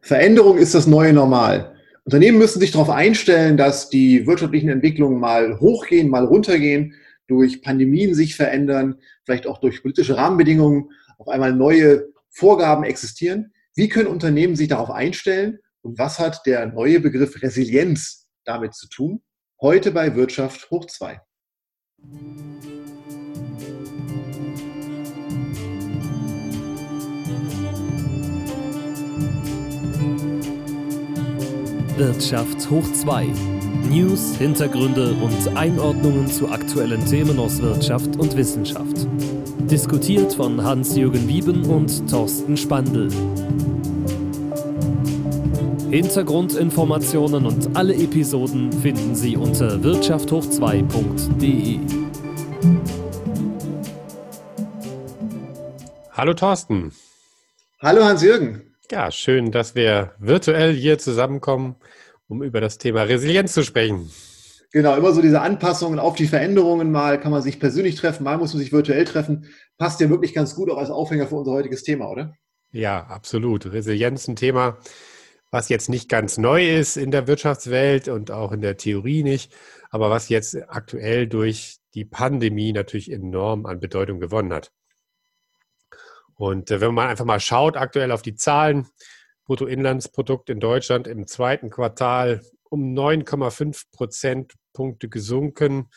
Veränderung ist das neue Normal. Unternehmen müssen sich darauf einstellen, dass die wirtschaftlichen Entwicklungen mal hochgehen, mal runtergehen, durch Pandemien sich verändern, vielleicht auch durch politische Rahmenbedingungen auf einmal neue Vorgaben existieren. Wie können Unternehmen sich darauf einstellen und was hat der neue Begriff Resilienz damit zu tun? Heute bei Wirtschaft hoch 2. Wirtschaft hoch 2. News, Hintergründe und Einordnungen zu aktuellen Themen aus Wirtschaft und Wissenschaft. Diskutiert von Hans-Jürgen Wieben und Thorsten Spandl. Hintergrundinformationen und alle Episoden finden Sie unter wirtschafthoch2.de. Hallo Thorsten. Hallo Hans-Jürgen. Ja, schön, dass wir virtuell hier zusammenkommen, um über das Thema Resilienz zu sprechen. Genau, immer so diese Anpassungen auf die Veränderungen. Mal kann man sich persönlich treffen, mal muss man sich virtuell treffen. Passt ja wirklich ganz gut auch als Aufhänger für unser heutiges Thema, oder? Ja, absolut. Resilienz ein Thema, was jetzt nicht ganz neu ist in der Wirtschaftswelt und auch in der Theorie nicht, aber was jetzt aktuell durch die Pandemie natürlich enorm an Bedeutung gewonnen hat. Und äh, wenn man einfach mal schaut, aktuell auf die Zahlen, Bruttoinlandsprodukt in Deutschland im zweiten Quartal um 9,5 Prozentpunkte gesunken.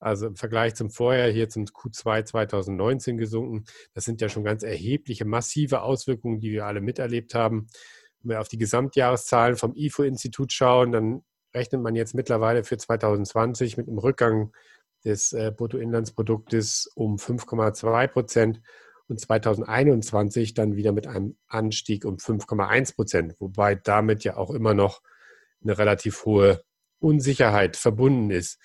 Also im Vergleich zum Vorjahr, hier zum Q2 2019 gesunken. Das sind ja schon ganz erhebliche, massive Auswirkungen, die wir alle miterlebt haben. Wenn wir auf die Gesamtjahreszahlen vom IFO-Institut schauen, dann rechnet man jetzt mittlerweile für 2020 mit einem Rückgang des äh, Bruttoinlandsproduktes um 5,2 Prozent und 2021 dann wieder mit einem Anstieg um 5,1 Prozent, wobei damit ja auch immer noch eine relativ hohe Unsicherheit verbunden ist.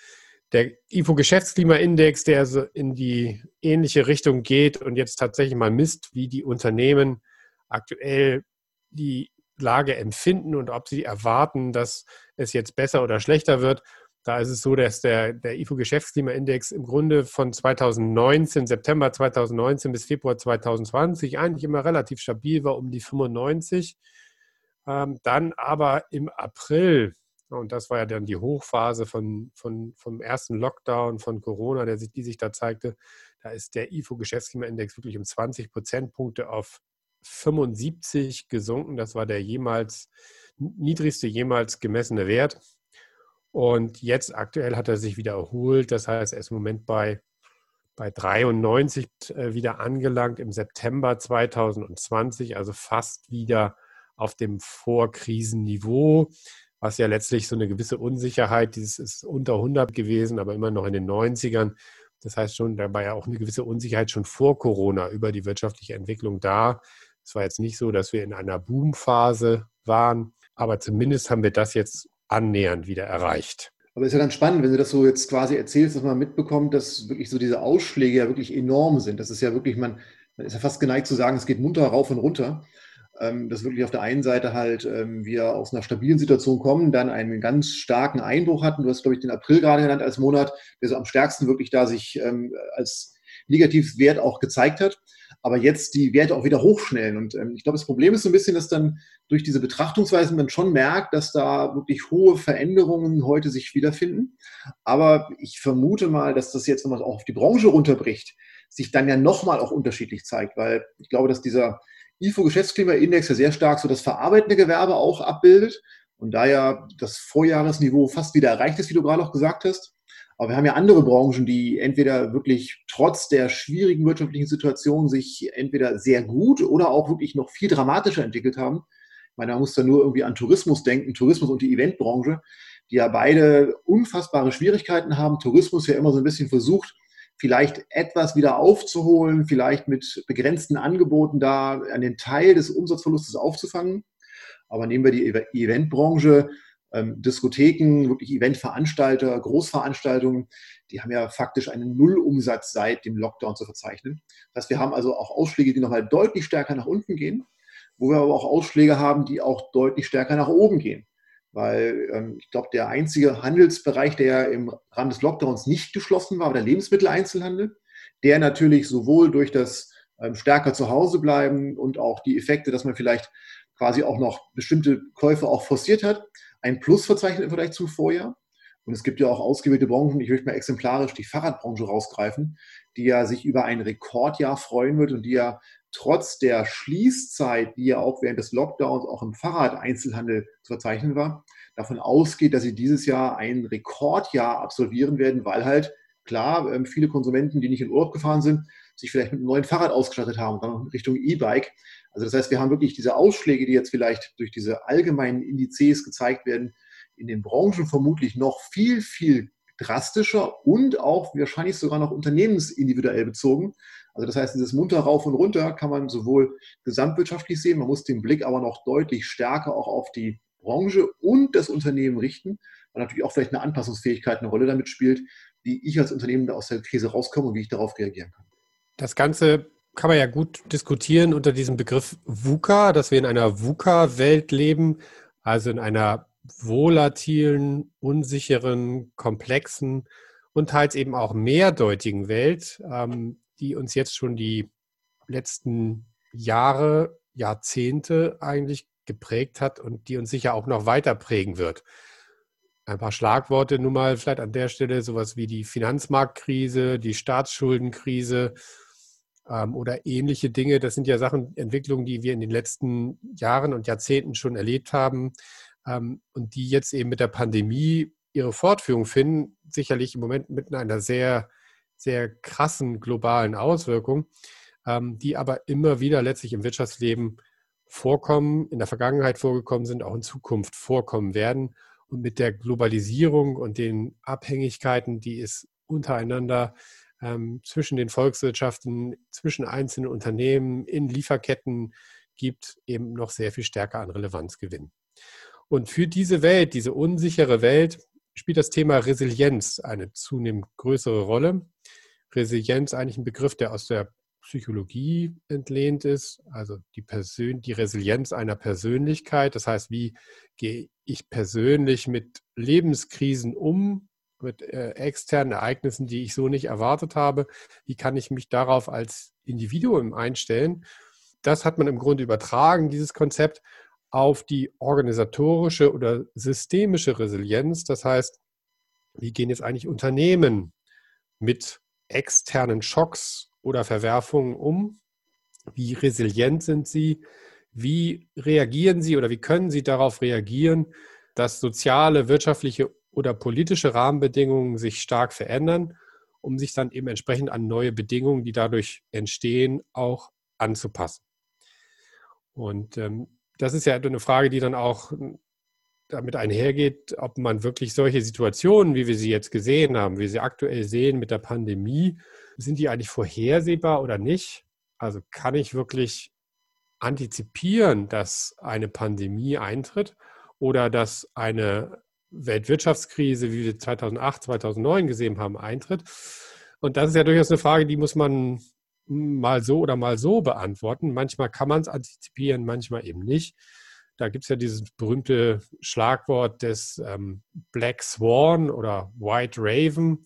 Der IFO-Geschäftsklimaindex, der so in die ähnliche Richtung geht und jetzt tatsächlich mal misst, wie die Unternehmen aktuell die Lage empfinden und ob sie erwarten, dass es jetzt besser oder schlechter wird, da ist es so, dass der, der IFO-Geschäftsklimaindex im Grunde von 2019, September 2019 bis Februar 2020 eigentlich immer relativ stabil war, um die 95. Ähm, dann aber im April, und das war ja dann die Hochphase von, von, vom ersten Lockdown von Corona, der sich, die sich da zeigte, da ist der IFO-Geschäftsklimaindex wirklich um 20 Prozentpunkte auf 75 gesunken. Das war der jemals niedrigste jemals gemessene Wert. Und jetzt aktuell hat er sich wieder erholt. Das heißt, er ist im Moment bei, bei 93 äh, wieder angelangt im September 2020, also fast wieder auf dem Vorkrisenniveau, was ja letztlich so eine gewisse Unsicherheit, dieses ist unter 100 gewesen, aber immer noch in den 90ern. Das heißt schon, da war ja auch eine gewisse Unsicherheit schon vor Corona über die wirtschaftliche Entwicklung da. Es war jetzt nicht so, dass wir in einer Boomphase waren, aber zumindest haben wir das jetzt annähernd wieder erreicht. Aber ist ja ganz spannend, wenn du das so jetzt quasi erzählst, dass man mitbekommt, dass wirklich so diese Ausschläge ja wirklich enorm sind. Das ist ja wirklich, man, man ist ja fast geneigt zu sagen, es geht munter rauf und runter. Ähm, dass wirklich auf der einen Seite halt ähm, wir aus einer stabilen Situation kommen, dann einen ganz starken Einbruch hatten. Du hast, glaube ich, den April gerade genannt als Monat, der so am stärksten wirklich da sich ähm, als Negativwert auch gezeigt hat aber jetzt die Werte auch wieder hochschnellen. Und ähm, ich glaube, das Problem ist so ein bisschen, dass dann durch diese Betrachtungsweisen man schon merkt, dass da wirklich hohe Veränderungen heute sich wiederfinden. Aber ich vermute mal, dass das jetzt, wenn man es auch auf die Branche runterbricht, sich dann ja nochmal auch unterschiedlich zeigt, weil ich glaube, dass dieser IFO-Geschäftsklimaindex ja sehr stark so das verarbeitende Gewerbe auch abbildet und da ja das Vorjahresniveau fast wieder erreicht ist, wie du gerade auch gesagt hast. Aber wir haben ja andere Branchen, die entweder wirklich trotz der schwierigen wirtschaftlichen Situation sich entweder sehr gut oder auch wirklich noch viel dramatischer entwickelt haben. Ich meine, man muss da nur irgendwie an Tourismus denken, Tourismus und die Eventbranche, die ja beide unfassbare Schwierigkeiten haben. Tourismus ja immer so ein bisschen versucht, vielleicht etwas wieder aufzuholen, vielleicht mit begrenzten Angeboten da einen Teil des Umsatzverlustes aufzufangen. Aber nehmen wir die Eventbranche, ähm, Diskotheken, wirklich Eventveranstalter, Großveranstaltungen, die haben ja faktisch einen Nullumsatz seit dem Lockdown zu verzeichnen. Das heißt, wir haben also auch Ausschläge, die nochmal deutlich stärker nach unten gehen, wo wir aber auch Ausschläge haben, die auch deutlich stärker nach oben gehen. Weil ähm, ich glaube, der einzige Handelsbereich, der im Rahmen des Lockdowns nicht geschlossen war, war der Lebensmitteleinzelhandel, der natürlich sowohl durch das ähm, stärker zu Hause bleiben und auch die Effekte, dass man vielleicht quasi auch noch bestimmte Käufe auch forciert hat, ein Plus verzeichnet im Vergleich zum Vorjahr. Und es gibt ja auch ausgewählte Branchen, ich möchte mal exemplarisch die Fahrradbranche rausgreifen, die ja sich über ein Rekordjahr freuen wird und die ja trotz der Schließzeit, die ja auch während des Lockdowns auch im Fahrradeinzelhandel zu verzeichnen war, davon ausgeht, dass sie dieses Jahr ein Rekordjahr absolvieren werden, weil halt klar ähm, viele Konsumenten, die nicht in Urlaub gefahren sind, sich vielleicht mit einem neuen Fahrrad ausgestattet haben dann Richtung E-Bike. Also das heißt, wir haben wirklich diese Ausschläge, die jetzt vielleicht durch diese allgemeinen Indizes gezeigt werden, in den Branchen vermutlich noch viel, viel drastischer und auch wahrscheinlich sogar noch unternehmensindividuell bezogen. Also das heißt, dieses munter rauf und runter kann man sowohl gesamtwirtschaftlich sehen, man muss den Blick aber noch deutlich stärker auch auf die Branche und das Unternehmen richten, weil natürlich auch vielleicht eine Anpassungsfähigkeit eine Rolle damit spielt, wie ich als Unternehmen aus der Krise rauskomme und wie ich darauf reagieren kann. Das Ganze kann man ja gut diskutieren unter diesem Begriff VUCA, dass wir in einer VUCA-Welt leben, also in einer volatilen, unsicheren, komplexen und teils eben auch mehrdeutigen Welt, ähm, die uns jetzt schon die letzten Jahre, Jahrzehnte eigentlich geprägt hat und die uns sicher auch noch weiter prägen wird. Ein paar Schlagworte nun mal vielleicht an der Stelle, sowas wie die Finanzmarktkrise, die Staatsschuldenkrise ähm, oder ähnliche Dinge. Das sind ja Sachen, Entwicklungen, die wir in den letzten Jahren und Jahrzehnten schon erlebt haben ähm, und die jetzt eben mit der Pandemie ihre Fortführung finden, sicherlich im Moment mit einer sehr, sehr krassen globalen Auswirkung, ähm, die aber immer wieder letztlich im Wirtschaftsleben vorkommen, in der Vergangenheit vorgekommen sind, auch in Zukunft vorkommen werden. Und mit der Globalisierung und den Abhängigkeiten, die es untereinander ähm, zwischen den Volkswirtschaften, zwischen einzelnen Unternehmen, in Lieferketten gibt, eben noch sehr viel stärker an Relevanz gewinnen. Und für diese Welt, diese unsichere Welt, spielt das Thema Resilienz eine zunehmend größere Rolle. Resilienz eigentlich ein Begriff, der aus der Psychologie entlehnt ist, also die, Persön die Resilienz einer Persönlichkeit. Das heißt, wie gehe ich persönlich mit Lebenskrisen um, mit äh, externen Ereignissen, die ich so nicht erwartet habe? Wie kann ich mich darauf als Individuum einstellen? Das hat man im Grunde übertragen, dieses Konzept, auf die organisatorische oder systemische Resilienz. Das heißt, wie gehen jetzt eigentlich Unternehmen mit externen Schocks oder Verwerfungen um? Wie resilient sind sie? Wie reagieren sie oder wie können sie darauf reagieren, dass soziale, wirtschaftliche oder politische Rahmenbedingungen sich stark verändern, um sich dann eben entsprechend an neue Bedingungen, die dadurch entstehen, auch anzupassen? Und ähm, das ist ja eine Frage, die dann auch damit einhergeht, ob man wirklich solche Situationen, wie wir sie jetzt gesehen haben, wie wir sie aktuell sehen mit der Pandemie, sind die eigentlich vorhersehbar oder nicht? Also kann ich wirklich antizipieren, dass eine Pandemie eintritt oder dass eine Weltwirtschaftskrise, wie wir 2008, 2009 gesehen haben, eintritt? Und das ist ja durchaus eine Frage, die muss man mal so oder mal so beantworten. Manchmal kann man es antizipieren, manchmal eben nicht. Da gibt es ja dieses berühmte Schlagwort des ähm, Black Swan oder White Raven.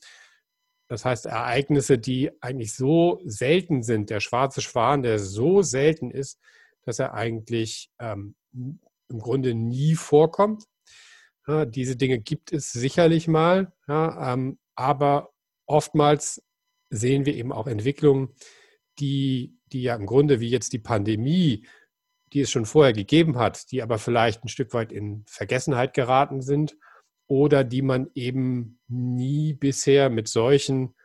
Das heißt, Ereignisse, die eigentlich so selten sind, der schwarze Schwan, der so selten ist, dass er eigentlich ähm, im Grunde nie vorkommt. Ja, diese Dinge gibt es sicherlich mal, ja, ähm, aber oftmals sehen wir eben auch Entwicklungen, die, die ja im Grunde wie jetzt die Pandemie, die es schon vorher gegeben hat, die aber vielleicht ein Stück weit in Vergessenheit geraten sind oder die man eben nie bisher mit solchen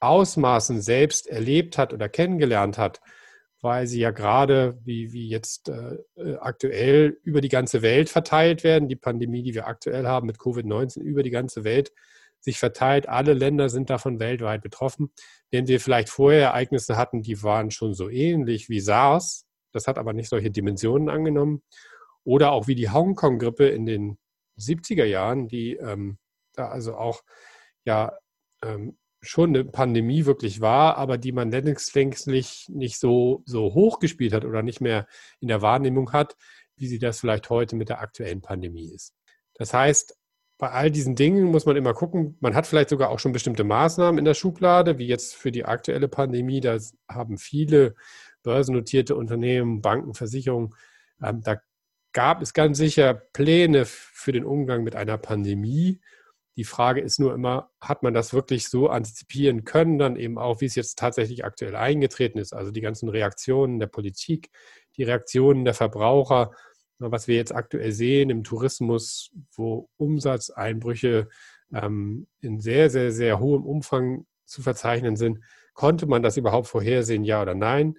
Ausmaßen selbst erlebt hat oder kennengelernt hat, weil sie ja gerade, wie, wie jetzt äh, äh aktuell, über die ganze Welt verteilt werden. Die Pandemie, die wir aktuell haben mit Covid-19, über die ganze Welt sich verteilt. Alle Länder sind davon weltweit betroffen. Wenn wir vielleicht vorher Ereignisse hatten, die waren schon so ähnlich wie SARS, das hat aber nicht solche Dimensionen angenommen. Oder auch wie die Hongkong-Grippe in den 70er Jahren, die ähm, da also auch ja ähm, schon eine Pandemie wirklich war, aber die man längstlich nicht so, so hoch gespielt hat oder nicht mehr in der Wahrnehmung hat, wie sie das vielleicht heute mit der aktuellen Pandemie ist. Das heißt, bei all diesen Dingen muss man immer gucken, man hat vielleicht sogar auch schon bestimmte Maßnahmen in der Schublade, wie jetzt für die aktuelle Pandemie. Da haben viele börsennotierte Unternehmen, Banken, Versicherungen, ähm, da gab es ganz sicher Pläne für den Umgang mit einer Pandemie. Die Frage ist nur immer, hat man das wirklich so antizipieren können, dann eben auch, wie es jetzt tatsächlich aktuell eingetreten ist, also die ganzen Reaktionen der Politik, die Reaktionen der Verbraucher, was wir jetzt aktuell sehen im Tourismus, wo Umsatzeinbrüche ähm, in sehr, sehr, sehr hohem Umfang zu verzeichnen sind. Konnte man das überhaupt vorhersehen, ja oder nein?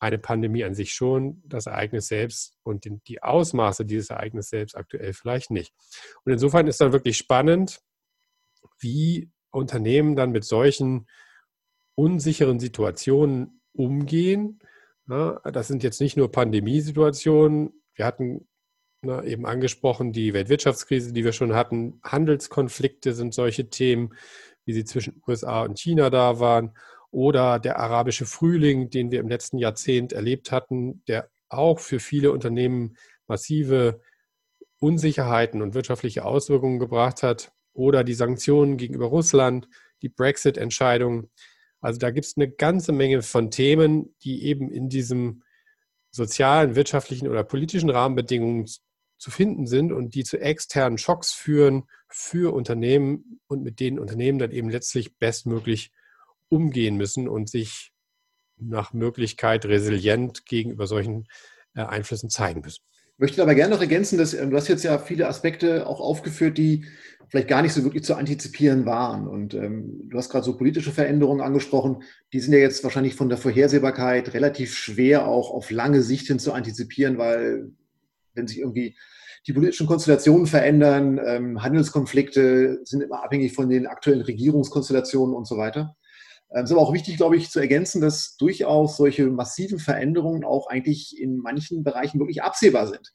Eine Pandemie an sich schon, das Ereignis selbst und die Ausmaße dieses Ereignisses selbst aktuell vielleicht nicht. Und insofern ist dann wirklich spannend, wie Unternehmen dann mit solchen unsicheren Situationen umgehen. das sind jetzt nicht nur Pandemiesituationen. Wir hatten eben angesprochen die Weltwirtschaftskrise, die wir schon hatten. Handelskonflikte sind solche Themen, wie sie zwischen USA und China da waren. Oder der arabische Frühling, den wir im letzten Jahrzehnt erlebt hatten, der auch für viele Unternehmen massive Unsicherheiten und wirtschaftliche Auswirkungen gebracht hat oder die Sanktionen gegenüber Russland, die Brexit-Entscheidung. Also da gibt es eine ganze Menge von Themen, die eben in diesem sozialen, wirtschaftlichen oder politischen Rahmenbedingungen zu finden sind und die zu externen Schocks führen für Unternehmen und mit denen Unternehmen dann eben letztlich bestmöglich umgehen müssen und sich nach Möglichkeit resilient gegenüber solchen äh, Einflüssen zeigen müssen. Ich möchte aber gerne noch ergänzen, dass äh, du hast jetzt ja viele Aspekte auch aufgeführt, die vielleicht gar nicht so wirklich zu antizipieren waren. Und ähm, du hast gerade so politische Veränderungen angesprochen, die sind ja jetzt wahrscheinlich von der Vorhersehbarkeit relativ schwer auch auf lange Sicht hin zu antizipieren, weil wenn sich irgendwie die politischen Konstellationen verändern, ähm, Handelskonflikte sind immer abhängig von den aktuellen Regierungskonstellationen und so weiter. Ähm, es ist aber auch wichtig, glaube ich, zu ergänzen, dass durchaus solche massiven Veränderungen auch eigentlich in manchen Bereichen wirklich absehbar sind.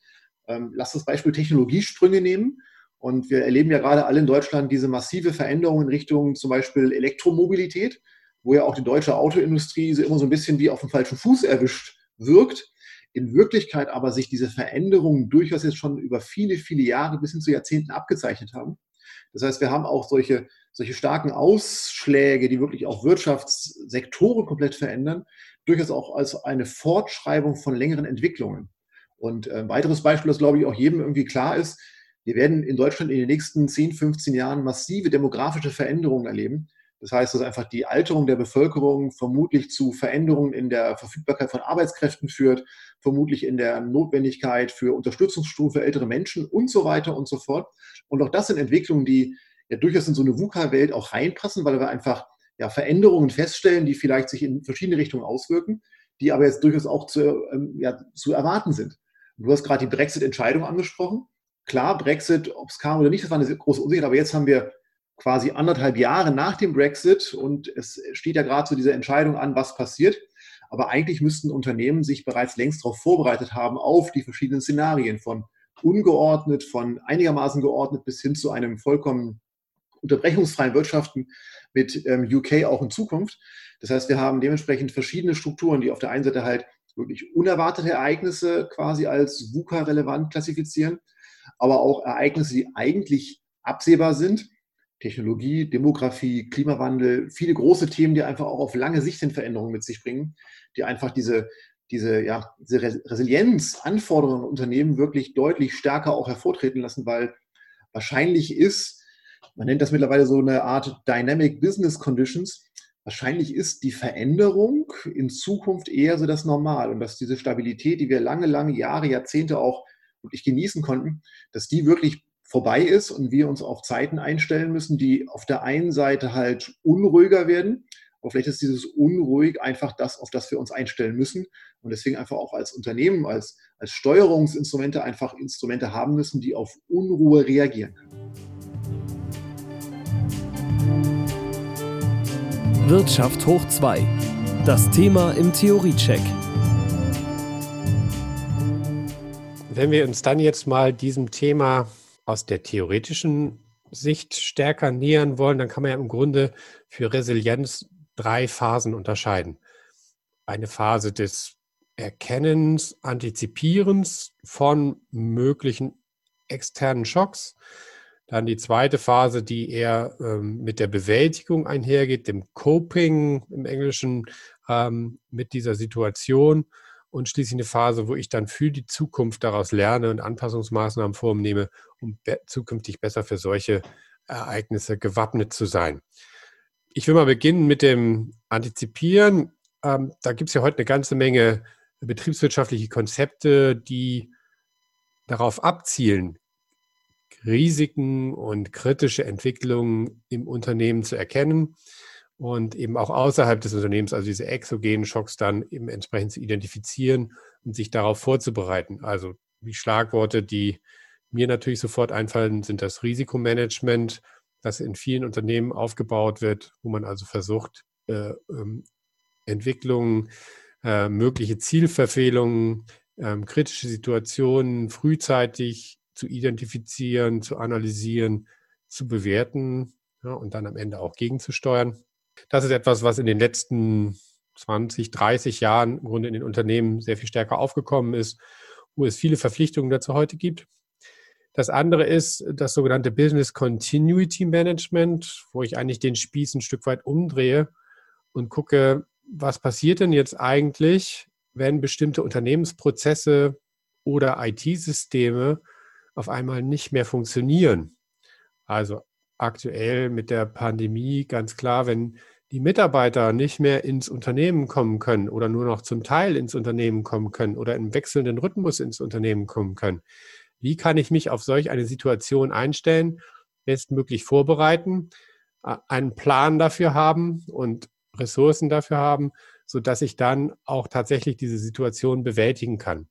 Ähm, lass das Beispiel Technologiesprünge nehmen. Und wir erleben ja gerade alle in Deutschland diese massive Veränderung in Richtung zum Beispiel Elektromobilität, wo ja auch die deutsche Autoindustrie so immer so ein bisschen wie auf dem falschen Fuß erwischt wirkt. In Wirklichkeit aber sich diese Veränderungen durchaus jetzt schon über viele, viele Jahre bis hin zu Jahrzehnten abgezeichnet haben. Das heißt, wir haben auch solche, solche starken Ausschläge, die wirklich auch Wirtschaftssektoren komplett verändern, durchaus auch als eine Fortschreibung von längeren Entwicklungen. Und ein weiteres Beispiel, das glaube ich auch jedem irgendwie klar ist, wir werden in Deutschland in den nächsten 10, 15 Jahren massive demografische Veränderungen erleben. Das heißt, dass einfach die Alterung der Bevölkerung vermutlich zu Veränderungen in der Verfügbarkeit von Arbeitskräften führt, vermutlich in der Notwendigkeit für Unterstützungsstufen für ältere Menschen und so weiter und so fort. Und auch das sind Entwicklungen, die ja durchaus in so eine VUCA-Welt auch reinpassen, weil wir einfach ja, Veränderungen feststellen, die vielleicht sich in verschiedene Richtungen auswirken, die aber jetzt durchaus auch zu, ähm, ja, zu erwarten sind. Du hast gerade die Brexit-Entscheidung angesprochen. Klar, Brexit, ob es kam oder nicht, das war eine große Unsicherheit, aber jetzt haben wir quasi anderthalb Jahre nach dem Brexit und es steht ja gerade so diese Entscheidung an, was passiert. Aber eigentlich müssten Unternehmen sich bereits längst darauf vorbereitet haben, auf die verschiedenen Szenarien von ungeordnet, von einigermaßen geordnet bis hin zu einem vollkommen unterbrechungsfreien Wirtschaften mit ähm, UK auch in Zukunft. Das heißt, wir haben dementsprechend verschiedene Strukturen, die auf der einen Seite halt wirklich unerwartete Ereignisse quasi als VUCA-relevant klassifizieren aber auch Ereignisse, die eigentlich absehbar sind. Technologie, Demografie, Klimawandel, viele große Themen, die einfach auch auf lange Sicht in Veränderungen mit sich bringen, die einfach diese, diese, ja, diese Resilienz, an Unternehmen wirklich deutlich stärker auch hervortreten lassen, weil wahrscheinlich ist, man nennt das mittlerweile so eine Art Dynamic Business Conditions, wahrscheinlich ist die Veränderung in Zukunft eher so das Normal und dass diese Stabilität, die wir lange, lange Jahre, Jahrzehnte auch wirklich genießen konnten, dass die wirklich vorbei ist und wir uns auf Zeiten einstellen müssen, die auf der einen Seite halt unruhiger werden, aber vielleicht ist dieses unruhig einfach das, auf das wir uns einstellen müssen und deswegen einfach auch als Unternehmen, als, als Steuerungsinstrumente einfach Instrumente haben müssen, die auf Unruhe reagieren Wirtschaft hoch 2. Das Thema im Theoriecheck. Wenn wir uns dann jetzt mal diesem Thema aus der theoretischen Sicht stärker nähern wollen, dann kann man ja im Grunde für Resilienz drei Phasen unterscheiden. Eine Phase des Erkennens, Antizipierens von möglichen externen Schocks. Dann die zweite Phase, die eher ähm, mit der Bewältigung einhergeht, dem Coping im Englischen ähm, mit dieser Situation. Und schließlich eine Phase, wo ich dann für die Zukunft daraus lerne und Anpassungsmaßnahmen vornehme, um be zukünftig besser für solche Ereignisse gewappnet zu sein. Ich will mal beginnen mit dem Antizipieren. Ähm, da gibt es ja heute eine ganze Menge betriebswirtschaftliche Konzepte, die darauf abzielen, Risiken und kritische Entwicklungen im Unternehmen zu erkennen und eben auch außerhalb des Unternehmens, also diese exogenen Schocks dann eben entsprechend zu identifizieren und sich darauf vorzubereiten. Also die Schlagworte, die mir natürlich sofort einfallen, sind das Risikomanagement, das in vielen Unternehmen aufgebaut wird, wo man also versucht, äh, ähm, Entwicklungen, äh, mögliche Zielverfehlungen, äh, kritische Situationen frühzeitig zu identifizieren, zu analysieren, zu bewerten ja, und dann am Ende auch gegenzusteuern. Das ist etwas, was in den letzten 20, 30 Jahren im Grunde in den Unternehmen sehr viel stärker aufgekommen ist, wo es viele Verpflichtungen dazu heute gibt. Das andere ist das sogenannte Business Continuity Management, wo ich eigentlich den Spieß ein Stück weit umdrehe und gucke, was passiert denn jetzt eigentlich, wenn bestimmte Unternehmensprozesse oder IT-Systeme auf einmal nicht mehr funktionieren. Also aktuell mit der Pandemie ganz klar, wenn die Mitarbeiter nicht mehr ins Unternehmen kommen können oder nur noch zum Teil ins Unternehmen kommen können oder im wechselnden Rhythmus ins Unternehmen kommen können. Wie kann ich mich auf solch eine Situation einstellen, bestmöglich vorbereiten, einen Plan dafür haben und Ressourcen dafür haben, sodass ich dann auch tatsächlich diese Situation bewältigen kann.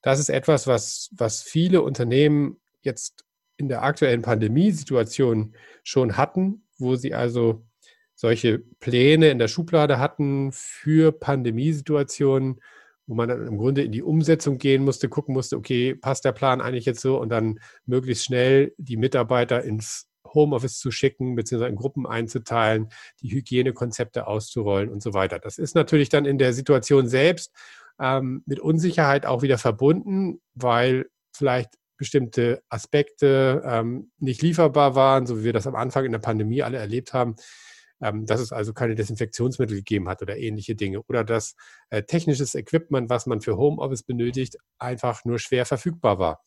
Das ist etwas, was, was viele Unternehmen jetzt in der aktuellen Pandemiesituation schon hatten, wo sie also solche Pläne in der Schublade hatten für Pandemiesituationen, wo man dann im Grunde in die Umsetzung gehen musste, gucken musste, okay, passt der Plan eigentlich jetzt so und dann möglichst schnell die Mitarbeiter ins Homeoffice zu schicken, beziehungsweise in Gruppen einzuteilen, die Hygienekonzepte auszurollen und so weiter. Das ist natürlich dann in der Situation selbst ähm, mit Unsicherheit auch wieder verbunden, weil vielleicht bestimmte Aspekte ähm, nicht lieferbar waren, so wie wir das am Anfang in der Pandemie alle erlebt haben, ähm, dass es also keine Desinfektionsmittel gegeben hat oder ähnliche Dinge oder dass äh, technisches Equipment, was man für Homeoffice benötigt, einfach nur schwer verfügbar war.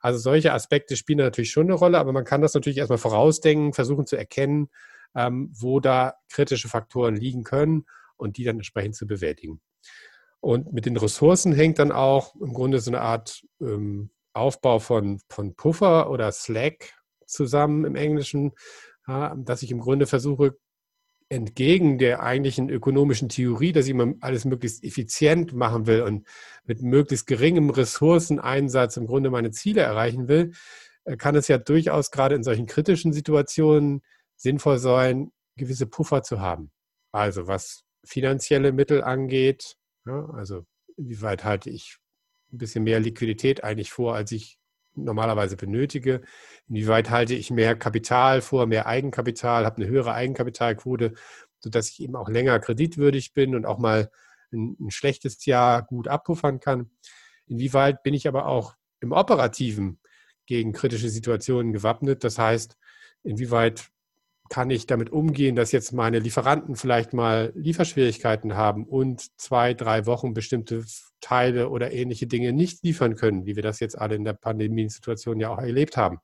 Also solche Aspekte spielen natürlich schon eine Rolle, aber man kann das natürlich erstmal vorausdenken, versuchen zu erkennen, ähm, wo da kritische Faktoren liegen können und die dann entsprechend zu bewältigen. Und mit den Ressourcen hängt dann auch im Grunde so eine Art ähm, Aufbau von, von Puffer oder Slack zusammen im Englischen, dass ich im Grunde versuche, entgegen der eigentlichen ökonomischen Theorie, dass ich immer alles möglichst effizient machen will und mit möglichst geringem Ressourceneinsatz im Grunde meine Ziele erreichen will, äh, kann es ja durchaus gerade in solchen kritischen Situationen sinnvoll sein, gewisse Puffer zu haben. Also was finanzielle Mittel angeht, ja, also inwieweit halte ich ein bisschen mehr Liquidität eigentlich vor, als ich normalerweise benötige. Inwieweit halte ich mehr Kapital vor, mehr Eigenkapital, habe eine höhere Eigenkapitalquote, sodass ich eben auch länger kreditwürdig bin und auch mal ein, ein schlechtes Jahr gut abpuffern kann. Inwieweit bin ich aber auch im Operativen gegen kritische Situationen gewappnet? Das heißt, inwieweit kann ich damit umgehen, dass jetzt meine Lieferanten vielleicht mal Lieferschwierigkeiten haben und zwei, drei Wochen bestimmte Teile oder ähnliche Dinge nicht liefern können, wie wir das jetzt alle in der Pandemiesituation ja auch erlebt haben.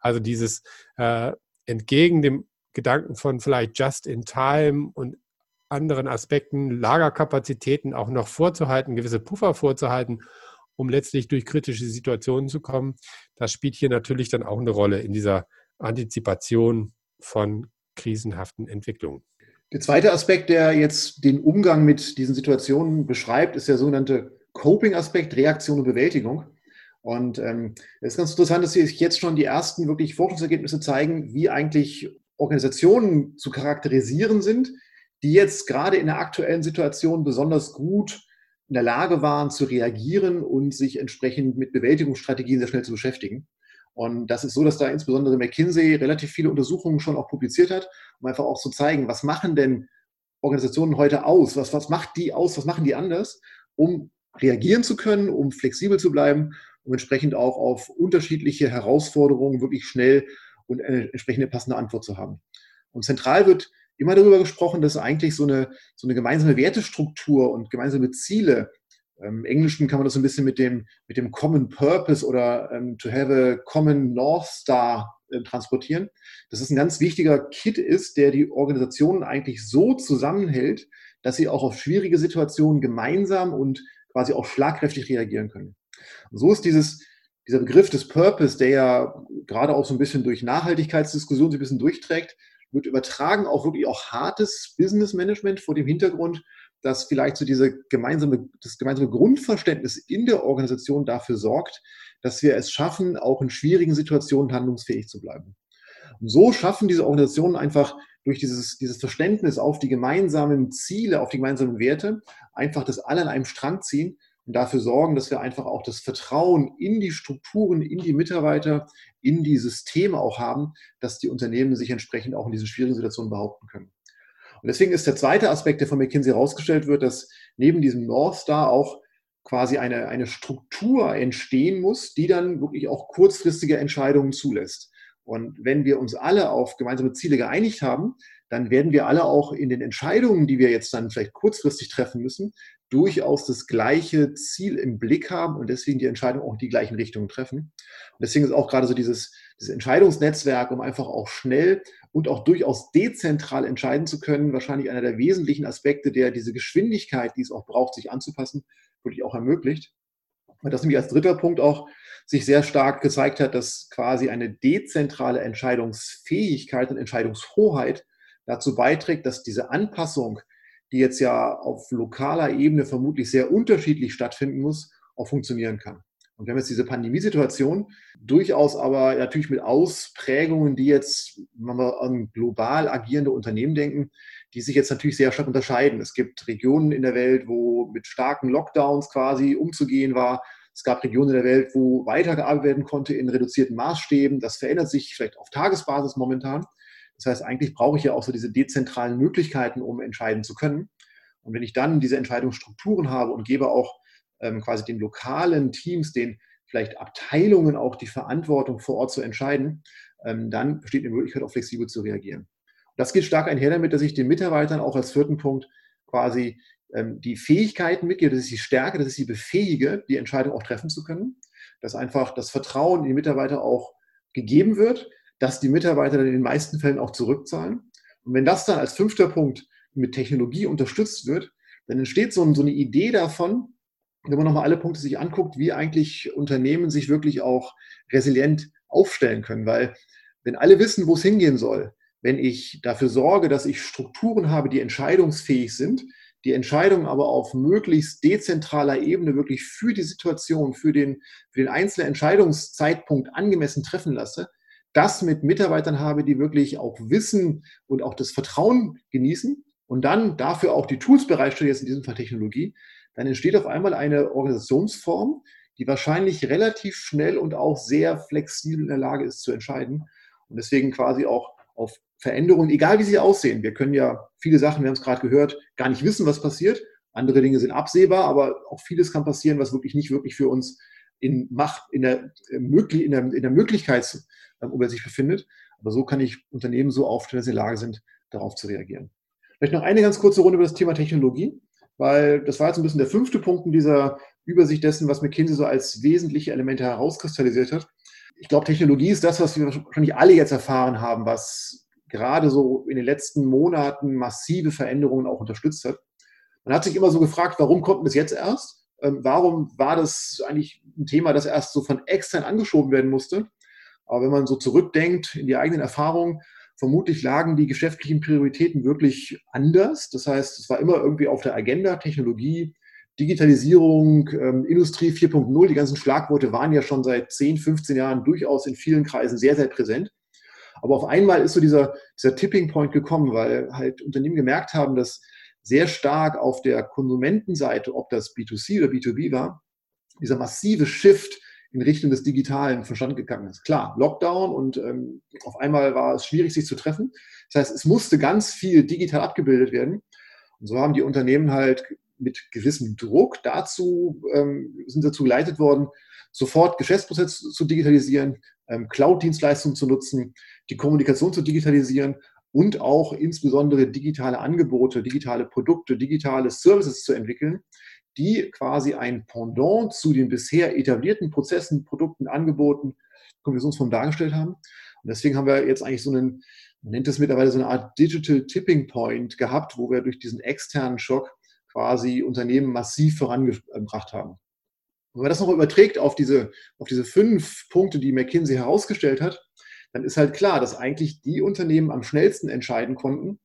Also dieses äh, entgegen dem Gedanken von vielleicht just in time und anderen Aspekten, Lagerkapazitäten auch noch vorzuhalten, gewisse Puffer vorzuhalten, um letztlich durch kritische Situationen zu kommen. Das spielt hier natürlich dann auch eine Rolle in dieser Antizipation von krisenhaften Entwicklungen. Der zweite Aspekt, der jetzt den Umgang mit diesen Situationen beschreibt, ist der sogenannte Coping-Aspekt, Reaktion und Bewältigung. Und ähm, es ist ganz interessant, dass sich jetzt schon die ersten wirklich Forschungsergebnisse zeigen, wie eigentlich Organisationen zu charakterisieren sind, die jetzt gerade in der aktuellen Situation besonders gut in der Lage waren zu reagieren und sich entsprechend mit Bewältigungsstrategien sehr schnell zu beschäftigen. Und das ist so, dass da insbesondere McKinsey relativ viele Untersuchungen schon auch publiziert hat, um einfach auch zu zeigen, was machen denn Organisationen heute aus? Was, was macht die aus? Was machen die anders, um reagieren zu können, um flexibel zu bleiben, um entsprechend auch auf unterschiedliche Herausforderungen wirklich schnell und eine entsprechende passende Antwort zu haben. Und zentral wird immer darüber gesprochen, dass eigentlich so eine, so eine gemeinsame Wertestruktur und gemeinsame Ziele Im Englischen kann man das so ein bisschen mit dem, mit dem Common Purpose oder ähm, to have a common North Star äh, transportieren. Dass es ein ganz wichtiger Kit ist, der die Organisationen eigentlich so zusammenhält, dass sie auch auf schwierige Situationen gemeinsam und quasi auch schlagkräftig reagieren können. Und so ist dieses, dieser Begriff des Purpose, der ja gerade auch so ein bisschen durch Nachhaltigkeitsdiskussionen so ein bisschen durchträgt, wird übertragen auf wirklich auch hartes Business Management vor dem Hintergrund, dass vielleicht so diese gemeinsame, das gemeinsame Grundverständnis in der Organisation dafür sorgt, dass wir es schaffen, auch in schwierigen Situationen handlungsfähig zu bleiben. Und so schaffen diese Organisationen einfach durch dieses, dieses Verständnis auf die gemeinsamen Ziele, auf die gemeinsamen Werte, einfach das alle an einem Strang ziehen und dafür sorgen, dass wir einfach auch das Vertrauen in die Strukturen, in die Mitarbeiter, in die Systeme auch haben, dass die Unternehmen sich entsprechend auch in diesen schwierigen Situationen behaupten können. Und deswegen ist der zweite Aspekt, der von McKinsey herausgestellt wird, dass neben diesem North Star auch quasi eine, eine Struktur entstehen muss, die dann wirklich auch kurzfristige Entscheidungen zulässt. Und wenn wir uns alle auf gemeinsame Ziele geeinigt haben, dann werden wir alle auch in den Entscheidungen, die wir jetzt dann vielleicht kurzfristig treffen müssen, durchaus das gleiche Ziel im Blick haben und deswegen die Entscheidung auch in die gleichen Richtungen treffen. Und deswegen ist auch gerade so dieses, dieses Entscheidungsnetzwerk, um einfach auch schnell und auch durchaus dezentral entscheiden zu können, wahrscheinlich einer der wesentlichen Aspekte, der diese Geschwindigkeit, die es auch braucht, sich anzupassen, wirklich auch ermöglicht. Und das nämlich als dritter Punkt auch sich sehr stark gezeigt hat, dass quasi eine dezentrale Entscheidungsfähigkeit und Entscheidungshoheit dazu beiträgt, dass diese Anpassung, die jetzt ja auf lokaler Ebene vermutlich sehr unterschiedlich stattfinden muss, auch funktionieren kann. Und wir haben jetzt diese Pandemiesituation, durchaus aber natürlich mit Ausprägungen, die jetzt, wenn wir an global agierende Unternehmen denken, die sich jetzt natürlich sehr stark unterscheiden. Es gibt Regionen in der Welt, wo mit starken Lockdowns quasi umzugehen war. Es gab Regionen in der Welt, wo weitergearbeitet werden konnte in reduzierten Maßstäben. Das verändert sich vielleicht auf Tagesbasis momentan. Das heißt, eigentlich brauche ich ja auch so diese dezentralen Möglichkeiten, um entscheiden zu können. Und wenn ich dann diese Entscheidungsstrukturen habe und gebe auch ähm, quasi den lokalen Teams, den vielleicht Abteilungen auch die Verantwortung vor Ort zu entscheiden, ähm, dann besteht eine Möglichkeit, auch flexibel zu reagieren. Und das geht stark einher damit, dass ich den Mitarbeitern auch als vierten Punkt quasi ähm, die Fähigkeiten mitgebe, das ist die Stärke, das ist die befähige, die Entscheidung auch treffen zu können, dass einfach das Vertrauen in die Mitarbeiter auch gegeben wird, dass die Mitarbeiter dann in den meisten Fällen auch zurückzahlen. Und wenn das dann als fünfter Punkt mit Technologie unterstützt wird, dann entsteht so, eine Idee davon, wenn man nochmal alle Punkte sich anguckt, wie eigentlich Unternehmen sich wirklich auch resilient aufstellen können. Weil wenn alle wissen, wo es hingehen soll, wenn ich dafür sorge, dass ich Strukturen habe, die entscheidungsfähig sind, die Entscheidungen aber auf möglichst dezentraler Ebene wirklich für die Situation, für den, für den einzelnen Entscheidungszeitpunkt angemessen treffen lasse, das mit Mitarbeitern habe, die wirklich auch Wissen und auch das Vertrauen genießen und dann dafür auch die Tools bereitstellen, jetzt in diesem Fall Technologie, dann entsteht auf einmal eine Organisationsform, die wahrscheinlich relativ schnell und auch sehr flexibel in der Lage ist zu entscheiden und deswegen quasi auch auf Veränderungen, egal wie sie aussehen. Wir können ja viele Sachen, wir haben es gerade gehört, gar nicht wissen, was passiert. Andere Dinge sind absehbar, aber auch vieles kann passieren, was wirklich nicht wirklich für uns in Macht, in der, in der, in der Möglichkeit um sich befindet. Aber so kann ich Unternehmen so aufstellen, dass sie in der Lage sind, darauf zu reagieren. Vielleicht noch eine ganz kurze Runde über das Thema Technologie, weil das war jetzt ein bisschen der fünfte Punkt in dieser Übersicht dessen, was McKinsey so als wesentliche Elemente herauskristallisiert hat. Ich glaube, Technologie ist das, was wir wahrscheinlich alle jetzt erfahren haben, was gerade so in den letzten Monaten massive Veränderungen auch unterstützt hat. Man hat sich immer so gefragt, warum kommt das jetzt erst? Ähm, warum war das eigentlich ein Thema, das erst so von extern angeschoben werden musste? Aber wenn man so zurückdenkt in die eigenen Erfahrungen, vermutlich lagen die geschäftlichen Prioritäten wirklich anders. Das heißt, es war immer irgendwie auf der Agenda, Technologie, Digitalisierung, ähm, Industrie 4.0, die ganzen Schlagworte waren ja schon seit 10, 15 Jahren durchaus in vielen Kreisen sehr, sehr präsent. Aber auf einmal ist so dieser, dieser Tipping Point gekommen, weil halt Unternehmen gemerkt haben, dass sehr stark auf der Konsumentenseite, ob das B2C oder B2B war, dieser massive Shift in Richtung des Digitalen verstanden gegangen ist. Klar, Lockdown und ähm, auf einmal war es schwierig, sich zu treffen. Das heißt, es musste ganz viel digital abgebildet werden. Und so haben die Unternehmen halt mit gewissem Druck dazu, ähm, sind dazu geleitet worden, sofort Geschäftsprozesse zu digitalisieren, ähm, Cloud-Dienstleistungen zu nutzen, die Kommunikation zu digitalisieren und auch insbesondere digitale Angebote, digitale Produkte, digitale Services zu entwickeln, die quasi ein Pendant zu den bisher etablierten Prozessen, Produkten, Angeboten, Kombinationsformen dargestellt haben. Und deswegen haben wir jetzt eigentlich so einen, man nennt es mittlerweile so eine Art Digital Tipping Point gehabt, wo wir durch diesen externen Schock quasi Unternehmen massiv vorangebracht haben. wenn man das noch überträgt auf diese, auf diese fünf Punkte, die McKinsey herausgestellt hat, dann ist halt klar, dass eigentlich die Unternehmen am schnellsten entscheiden konnten,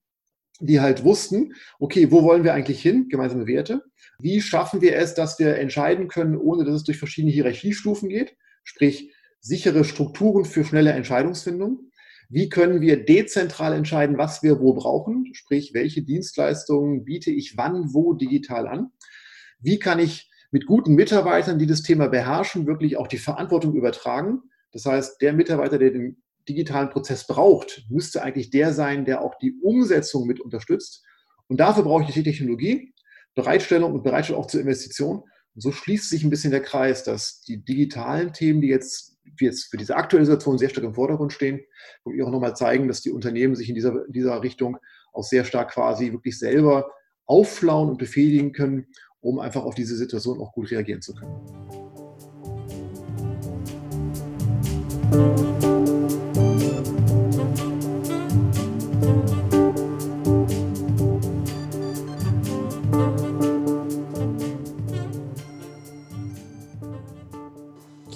die halt wussten, okay, wo wollen wir eigentlich hin? Gemeinsame Werte. Wie schaffen wir es, dass wir entscheiden können, ohne dass es durch verschiedene Hierarchiestufen geht? Sprich, sichere Strukturen für schnelle Entscheidungsfindung. Wie können wir dezentral entscheiden, was wir wo brauchen? Sprich, welche Dienstleistungen biete ich wann, wo digital an? Wie kann ich mit guten Mitarbeitern, die das Thema beherrschen, wirklich auch die Verantwortung übertragen? Das heißt, der Mitarbeiter, der den digitalen Prozess braucht, müsste eigentlich der sein, der auch die Umsetzung mit unterstützt. Und dafür brauche ich die Technologie, Bereitstellung und Bereitstellung auch zur Investition. Und so schließt sich ein bisschen der Kreis, dass die digitalen Themen, die jetzt die jetzt für diese aktuelle Situation sehr stark im Vordergrund stehen, und auch nochmal zeigen, dass die Unternehmen sich in dieser, in dieser Richtung auch sehr stark quasi wirklich selber aufflauen und befähigen können, um einfach auf diese Situation auch gut reagieren zu können.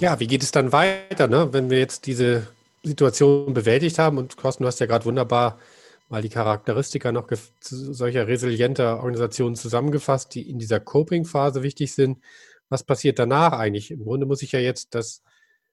Ja, wie geht es dann weiter, ne? wenn wir jetzt diese Situation bewältigt haben? Und Thorsten, du hast ja gerade wunderbar mal die Charakteristika noch solcher resilienter Organisationen zusammengefasst, die in dieser Coping-Phase wichtig sind. Was passiert danach eigentlich? Im Grunde muss ich ja jetzt das,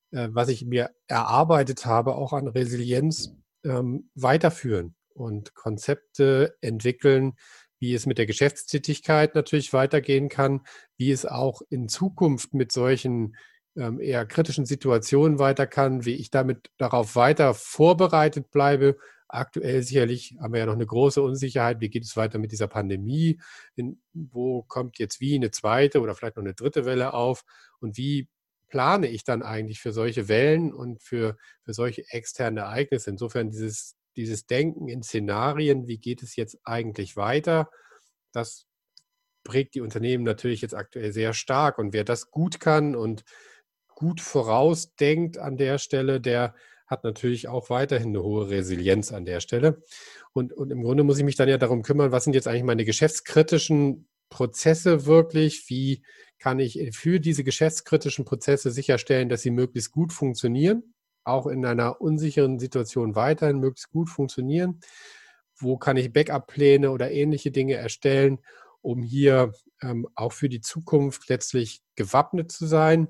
äh, was ich mir erarbeitet habe, auch an Resilienz ähm, weiterführen und Konzepte entwickeln, wie es mit der Geschäftstätigkeit natürlich weitergehen kann, wie es auch in Zukunft mit solchen eher kritischen Situationen weiter kann, wie ich damit darauf weiter vorbereitet bleibe. Aktuell sicherlich haben wir ja noch eine große Unsicherheit. Wie geht es weiter mit dieser Pandemie? In, wo kommt jetzt wie eine zweite oder vielleicht noch eine dritte Welle auf? Und wie plane ich dann eigentlich für solche Wellen und für, für solche externen Ereignisse? Insofern dieses, dieses Denken in Szenarien, wie geht es jetzt eigentlich weiter? Das prägt die Unternehmen natürlich jetzt aktuell sehr stark. Und wer das gut kann und gut vorausdenkt an der Stelle, der hat natürlich auch weiterhin eine hohe Resilienz an der Stelle. Und, und im Grunde muss ich mich dann ja darum kümmern, was sind jetzt eigentlich meine geschäftskritischen Prozesse wirklich? Wie kann ich für diese geschäftskritischen Prozesse sicherstellen, dass sie möglichst gut funktionieren, auch in einer unsicheren Situation weiterhin möglichst gut funktionieren? Wo kann ich Backup-Pläne oder ähnliche Dinge erstellen, um hier ähm, auch für die Zukunft letztlich gewappnet zu sein?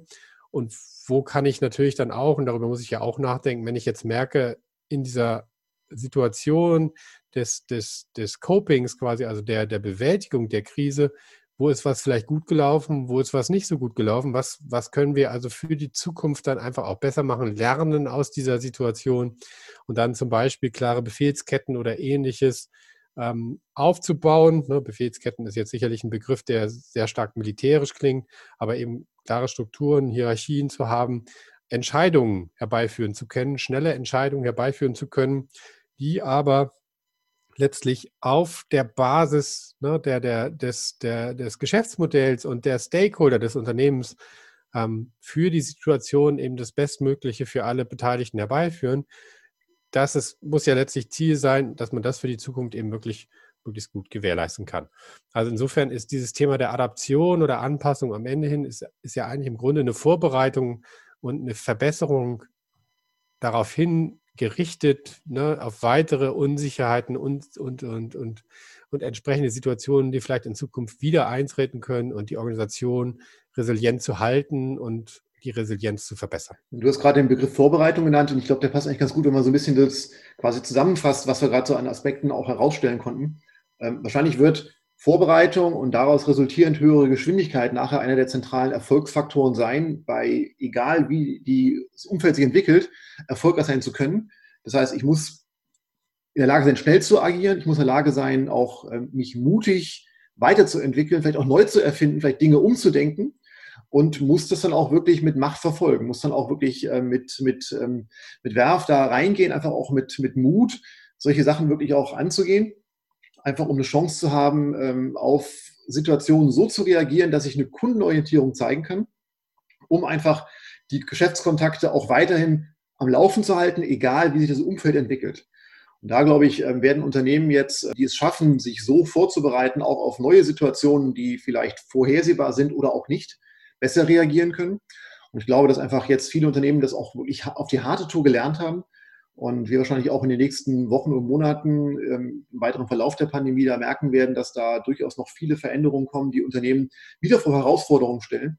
Und wo kann ich natürlich dann auch, und darüber muss ich ja auch nachdenken, wenn ich jetzt merke, in dieser Situation des, des, des Copings quasi, also der, der Bewältigung der Krise, wo ist was vielleicht gut gelaufen, wo ist was nicht so gut gelaufen, was, was können wir also für die Zukunft dann einfach auch besser machen, lernen aus dieser Situation und dann zum Beispiel klare Befehlsketten oder ähnliches ähm, aufzubauen. Ne, Befehlsketten ist jetzt sicherlich ein Begriff, der sehr stark militärisch klingt, aber eben klare Strukturen, Hierarchien zu haben, Entscheidungen herbeiführen zu können, schnelle Entscheidungen herbeiführen zu können, die aber letztlich auf der Basis ne, der, der, des, der, des Geschäftsmodells und der Stakeholder des Unternehmens ähm, für die Situation eben das Bestmögliche für alle Beteiligten herbeiführen. Das ist, muss ja letztlich Ziel sein, dass man das für die Zukunft eben wirklich möglichst gut gewährleisten kann. Also insofern ist dieses Thema der Adaption oder Anpassung am Ende hin, ist, ist ja eigentlich im Grunde eine Vorbereitung und eine Verbesserung darauf hin gerichtet, ne, auf weitere Unsicherheiten und, und, und, und, und entsprechende Situationen, die vielleicht in Zukunft wieder eintreten können und die Organisation resilient zu halten und die Resilienz zu verbessern. Du hast gerade den Begriff Vorbereitung genannt und ich glaube, der passt eigentlich ganz gut, wenn man so ein bisschen das quasi zusammenfasst, was wir gerade so an Aspekten auch herausstellen konnten. Ähm, wahrscheinlich wird Vorbereitung und daraus resultierend höhere Geschwindigkeit nachher einer der zentralen Erfolgsfaktoren sein, bei egal wie die, das Umfeld sich entwickelt, erfolgreich sein zu können. Das heißt, ich muss in der Lage sein, schnell zu agieren. Ich muss in der Lage sein, auch ähm, mich mutig weiterzuentwickeln, vielleicht auch neu zu erfinden, vielleicht Dinge umzudenken und muss das dann auch wirklich mit Macht verfolgen, muss dann auch wirklich äh, mit, mit, ähm, mit Werf da reingehen, einfach auch mit, mit Mut, solche Sachen wirklich auch anzugehen einfach um eine Chance zu haben, ähm, auf Situationen so zu reagieren, dass ich eine Kundenorientierung zeigen kann, um einfach die Geschäftskontakte auch weiterhin am Laufen zu halten, egal wie sich das Umfeld entwickelt. Und da, glaube ich, ähm, werden Unternehmen jetzt, die es schaffen, sich so vorzubereiten, auch auf neue Situationen, die vielleicht vorhersehbar sind oder auch nicht, besser reagieren können. Und ich glaube, dass einfach jetzt viele Unternehmen das auch wirklich auf die harte Tour gelernt haben und wir wahrscheinlich auch in den nächsten Wochen und Monaten ähm, im weiteren Verlauf der Pandemie da merken werden, dass da durchaus noch viele Veränderungen kommen, die Unternehmen wieder vor Herausforderungen stellen.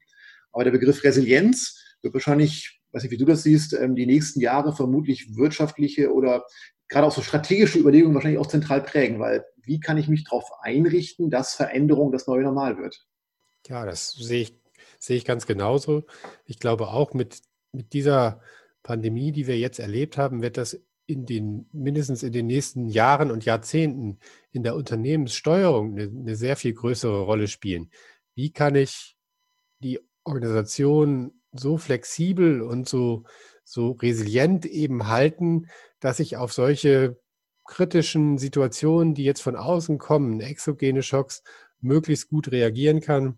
Aber der Begriff Resilienz wird wahrscheinlich, weiß nicht, wie du das siehst, ähm, die nächsten Jahre vermutlich wirtschaftliche oder gerade auch so strategische Überlegungen wahrscheinlich auch zentral prägen, weil wie kann ich mich darauf einrichten, dass Veränderung das neue Normal wird? Ja, das sehe ich, sehe ich ganz genauso. Ich glaube auch mit, mit dieser Pandemie, die wir jetzt erlebt haben, wird das in den, mindestens in den nächsten Jahren und Jahrzehnten in der Unternehmenssteuerung eine, eine sehr viel größere Rolle spielen. Wie kann ich die Organisation so flexibel und so, so resilient eben halten, dass ich auf solche kritischen Situationen, die jetzt von außen kommen, exogene Schocks, möglichst gut reagieren kann.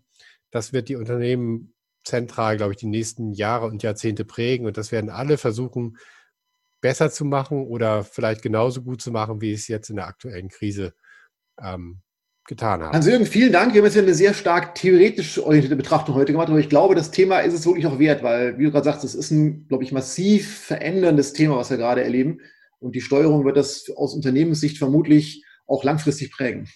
Das wird die Unternehmen zentral, glaube ich, die nächsten Jahre und Jahrzehnte prägen. Und das werden alle versuchen, besser zu machen oder vielleicht genauso gut zu machen, wie es jetzt in der aktuellen Krise ähm, getan haben. Hans-Jürgen, vielen Dank. Wir haben jetzt eine sehr stark theoretisch orientierte Betrachtung heute gemacht, aber ich glaube, das Thema ist es wirklich auch wert, weil, wie du gerade sagst, es ist ein, glaube ich, massiv veränderndes Thema, was wir gerade erleben. Und die Steuerung wird das aus Unternehmenssicht vermutlich auch langfristig prägen.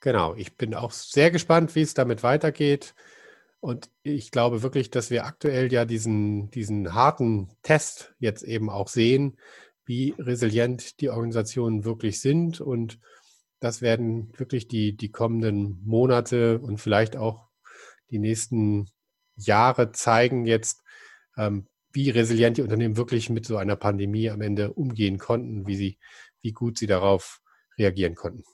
Genau, ich bin auch sehr gespannt, wie es damit weitergeht. Und ich glaube wirklich, dass wir aktuell ja diesen, diesen harten Test jetzt eben auch sehen, wie resilient die Organisationen wirklich sind. Und das werden wirklich die, die kommenden Monate und vielleicht auch die nächsten Jahre zeigen jetzt, ähm, wie resilient die Unternehmen wirklich mit so einer Pandemie am Ende umgehen konnten, wie sie, wie gut sie darauf reagieren konnten.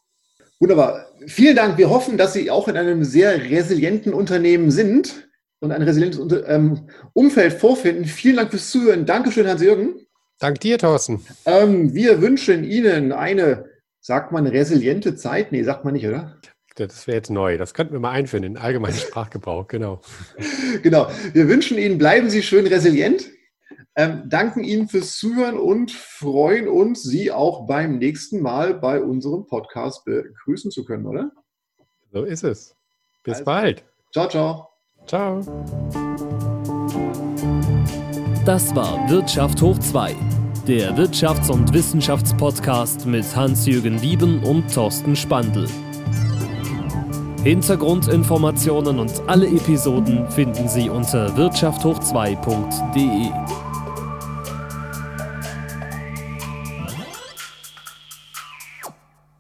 Wunderbar. Vielen Dank. Wir hoffen, dass Sie auch in einem sehr resilienten Unternehmen sind und ein resilientes ähm, Umfeld vorfinden. Vielen Dank fürs Zuhören. Dankeschön, Hans-Jürgen. Dank dir, Thorsten. Ähm, wir wünschen Ihnen eine, sagt man, resiliente Zeit? Nee, sagt man nicht, oder? Das wäre jetzt neu. Das könnten wir mal einführen in allgemeinen Sprachgebrauch, genau. genau. Wir wünschen Ihnen, bleiben Sie schön resilient. Ähm, danken Ihnen fürs Zuhören und freuen uns, Sie auch beim nächsten Mal bei unserem Podcast begrüßen zu können, oder? So ist es. Bis also, bald. Ciao, ciao. Ciao. Das war Wirtschaft hoch 2, der Wirtschafts- und Wissenschaftspodcast mit Hans-Jürgen Wieben und Thorsten Spandl. Hintergrundinformationen und alle Episoden finden Sie unter wirtschafthoch2.de.